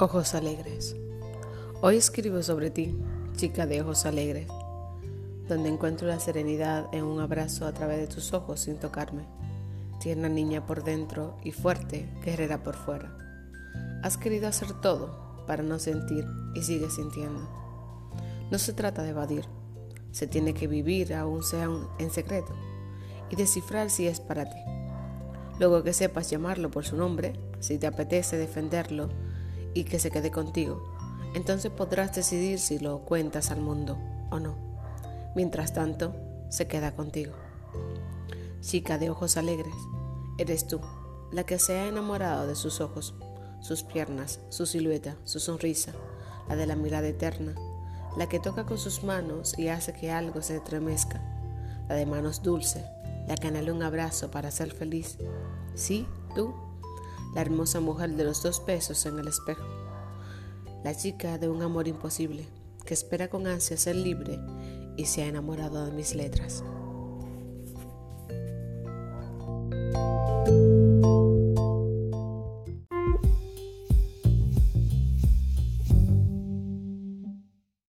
Ojos alegres. Hoy escribo sobre ti, chica de ojos alegres, donde encuentro la serenidad en un abrazo a través de tus ojos sin tocarme. Tierna niña por dentro y fuerte, guerrera por fuera. Has querido hacer todo para no sentir y sigues sintiendo. No se trata de evadir, se tiene que vivir aún sea en secreto y descifrar si es para ti. Luego que sepas llamarlo por su nombre, si te apetece defenderlo, y que se quede contigo. Entonces podrás decidir si lo cuentas al mundo o no. Mientras tanto, se queda contigo. Chica de ojos alegres, eres tú, la que se ha enamorado de sus ojos, sus piernas, su silueta, su sonrisa, la de la mirada eterna, la que toca con sus manos y hace que algo se estremezca, la de manos dulce, la que anhela un abrazo para ser feliz. Sí, tú la hermosa mujer de los dos pesos en el espejo, la chica de un amor imposible, que espera con ansia ser libre y se ha enamorado de mis letras.